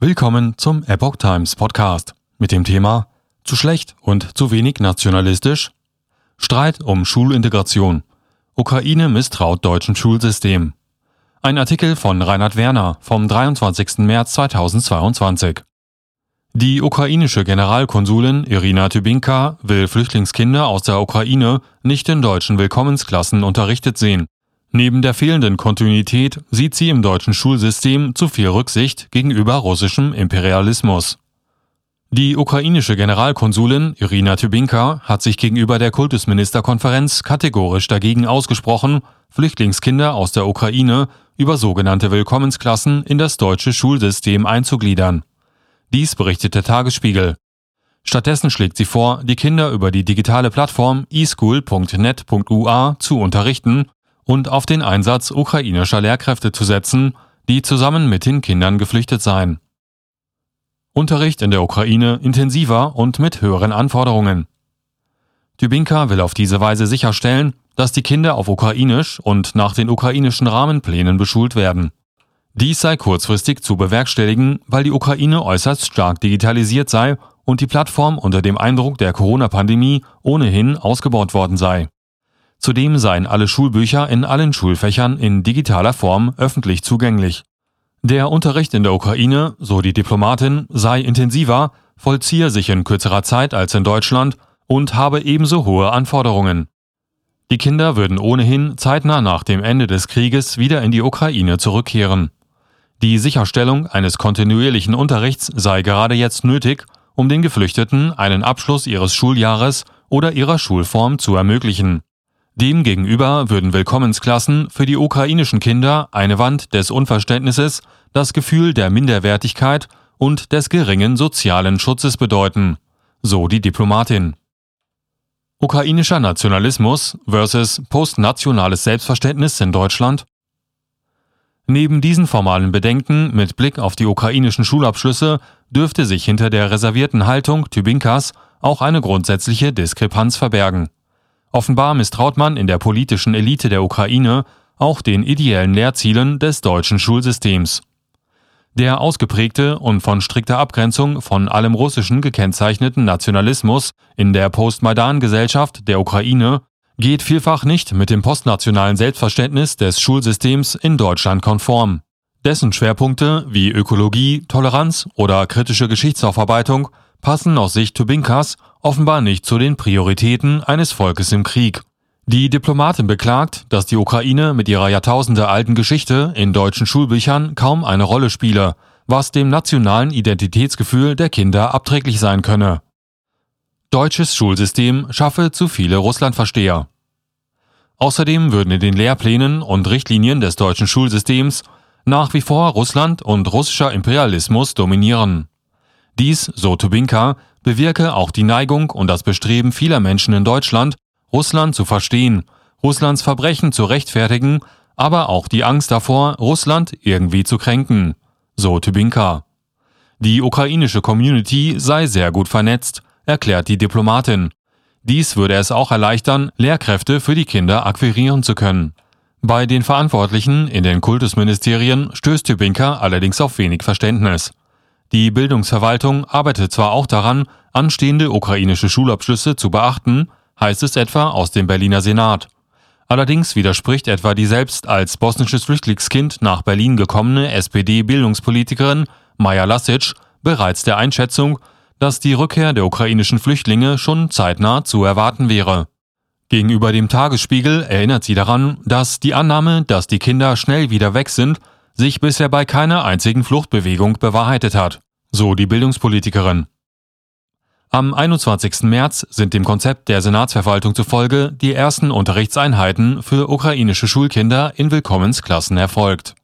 Willkommen zum Epoch Times Podcast mit dem Thema Zu schlecht und zu wenig nationalistisch? Streit um Schulintegration. Ukraine misstraut deutschen Schulsystem. Ein Artikel von Reinhard Werner vom 23. März 2022. Die ukrainische Generalkonsulin Irina Tybinka will Flüchtlingskinder aus der Ukraine nicht in deutschen Willkommensklassen unterrichtet sehen. Neben der fehlenden Kontinuität sieht sie im deutschen Schulsystem zu viel Rücksicht gegenüber russischem Imperialismus. Die ukrainische Generalkonsulin Irina Tybinka hat sich gegenüber der Kultusministerkonferenz kategorisch dagegen ausgesprochen, Flüchtlingskinder aus der Ukraine über sogenannte Willkommensklassen in das deutsche Schulsystem einzugliedern. Dies berichtet der Tagesspiegel. Stattdessen schlägt sie vor, die Kinder über die digitale Plattform eschool.net.ua zu unterrichten und auf den Einsatz ukrainischer Lehrkräfte zu setzen, die zusammen mit den Kindern geflüchtet seien. Unterricht in der Ukraine intensiver und mit höheren Anforderungen. Tybinka will auf diese Weise sicherstellen, dass die Kinder auf Ukrainisch und nach den ukrainischen Rahmenplänen beschult werden. Dies sei kurzfristig zu bewerkstelligen, weil die Ukraine äußerst stark digitalisiert sei und die Plattform unter dem Eindruck der Corona-Pandemie ohnehin ausgebaut worden sei. Zudem seien alle Schulbücher in allen Schulfächern in digitaler Form öffentlich zugänglich. Der Unterricht in der Ukraine, so die Diplomatin, sei intensiver, vollziehe sich in kürzerer Zeit als in Deutschland und habe ebenso hohe Anforderungen. Die Kinder würden ohnehin zeitnah nach dem Ende des Krieges wieder in die Ukraine zurückkehren. Die Sicherstellung eines kontinuierlichen Unterrichts sei gerade jetzt nötig, um den Geflüchteten einen Abschluss ihres Schuljahres oder ihrer Schulform zu ermöglichen. Demgegenüber würden Willkommensklassen für die ukrainischen Kinder eine Wand des Unverständnisses, das Gefühl der Minderwertigkeit und des geringen sozialen Schutzes bedeuten, so die Diplomatin. Ukrainischer Nationalismus versus postnationales Selbstverständnis in Deutschland? Neben diesen formalen Bedenken mit Blick auf die ukrainischen Schulabschlüsse dürfte sich hinter der reservierten Haltung Tybinkas auch eine grundsätzliche Diskrepanz verbergen. Offenbar misstraut man in der politischen Elite der Ukraine auch den ideellen Lehrzielen des deutschen Schulsystems. Der ausgeprägte und von strikter Abgrenzung von allem Russischen gekennzeichneten Nationalismus in der Postmaidan-Gesellschaft der Ukraine geht vielfach nicht mit dem postnationalen Selbstverständnis des Schulsystems in Deutschland konform. Dessen Schwerpunkte wie Ökologie, Toleranz oder kritische Geschichtsaufarbeitung passen aus Sicht Tubinkas offenbar nicht zu den Prioritäten eines Volkes im Krieg. Die Diplomatin beklagt, dass die Ukraine mit ihrer jahrtausendealten Geschichte in deutschen Schulbüchern kaum eine Rolle spiele, was dem nationalen Identitätsgefühl der Kinder abträglich sein könne. Deutsches Schulsystem schaffe zu viele Russlandversteher. Außerdem würden in den Lehrplänen und Richtlinien des deutschen Schulsystems nach wie vor Russland und russischer Imperialismus dominieren. Dies, so Tubinka, bewirke auch die Neigung und das Bestreben vieler Menschen in Deutschland, Russland zu verstehen, Russlands Verbrechen zu rechtfertigen, aber auch die Angst davor, Russland irgendwie zu kränken, so Tubinka. Die ukrainische Community sei sehr gut vernetzt, erklärt die Diplomatin. Dies würde es auch erleichtern, Lehrkräfte für die Kinder akquirieren zu können. Bei den Verantwortlichen in den Kultusministerien stößt Tubinka allerdings auf wenig Verständnis. Die Bildungsverwaltung arbeitet zwar auch daran, anstehende ukrainische Schulabschlüsse zu beachten, heißt es etwa aus dem Berliner Senat. Allerdings widerspricht etwa die selbst als bosnisches Flüchtlingskind nach Berlin gekommene SPD-Bildungspolitikerin Maja Lasic bereits der Einschätzung, dass die Rückkehr der ukrainischen Flüchtlinge schon zeitnah zu erwarten wäre. Gegenüber dem Tagesspiegel erinnert sie daran, dass die Annahme, dass die Kinder schnell wieder weg sind, sich bisher bei keiner einzigen Fluchtbewegung bewahrheitet hat, so die Bildungspolitikerin. Am 21. März sind dem Konzept der Senatsverwaltung zufolge die ersten Unterrichtseinheiten für ukrainische Schulkinder in Willkommensklassen erfolgt